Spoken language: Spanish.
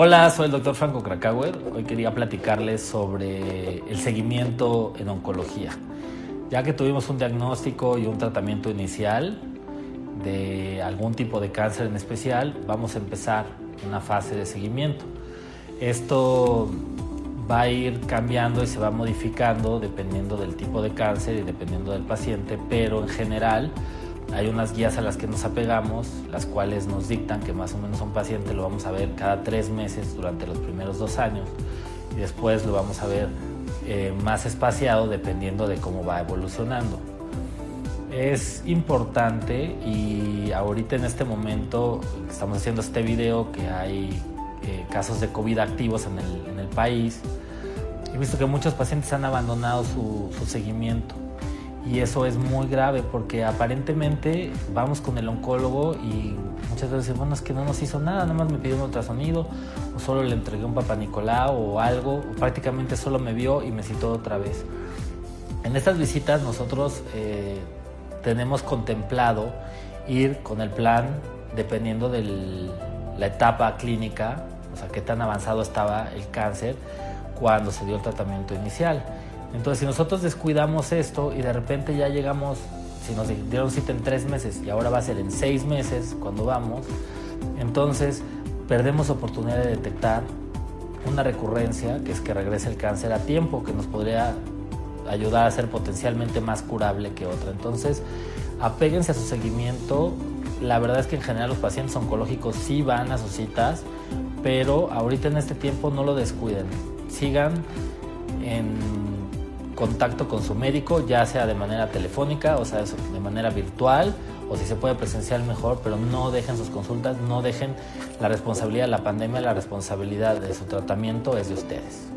Hola, soy el doctor Franco Krakauer. Hoy quería platicarles sobre el seguimiento en oncología. Ya que tuvimos un diagnóstico y un tratamiento inicial de algún tipo de cáncer en especial, vamos a empezar una fase de seguimiento. Esto va a ir cambiando y se va modificando dependiendo del tipo de cáncer y dependiendo del paciente, pero en general hay unas guías a las que nos apegamos, las cuales nos dictan que más o menos un paciente lo vamos a ver cada tres meses durante los primeros dos años y después lo vamos a ver eh, más espaciado dependiendo de cómo va evolucionando. Es importante y ahorita en este momento estamos haciendo este video que hay eh, casos de COVID activos en el, en el, país. He visto que muchos pacientes han abandonado su, su seguimiento y eso es muy grave porque aparentemente vamos con el oncólogo y muchas veces bueno es que no nos hizo nada, nada más me pidió un ultrasonido o solo le entregué un papá Nicolau o algo, o prácticamente solo me vio y me citó otra vez. En estas visitas nosotros eh, tenemos contemplado ir con el plan dependiendo de la etapa clínica, sea, qué tan avanzado estaba el cáncer cuando se dio el tratamiento inicial. Entonces, si nosotros descuidamos esto y de repente ya llegamos, si nos dieron cita en tres meses y ahora va a ser en seis meses cuando vamos, entonces perdemos oportunidad de detectar una recurrencia, que es que regrese el cáncer a tiempo, que nos podría ayudar a ser potencialmente más curable que otra. Entonces, apéguense a su seguimiento. La verdad es que en general los pacientes oncológicos sí van a sus citas, pero ahorita en este tiempo no lo descuiden. Sigan en contacto con su médico, ya sea de manera telefónica, o sea, de manera virtual, o si se puede presencial mejor, pero no dejen sus consultas, no dejen la responsabilidad de la pandemia, la responsabilidad de su tratamiento es de ustedes.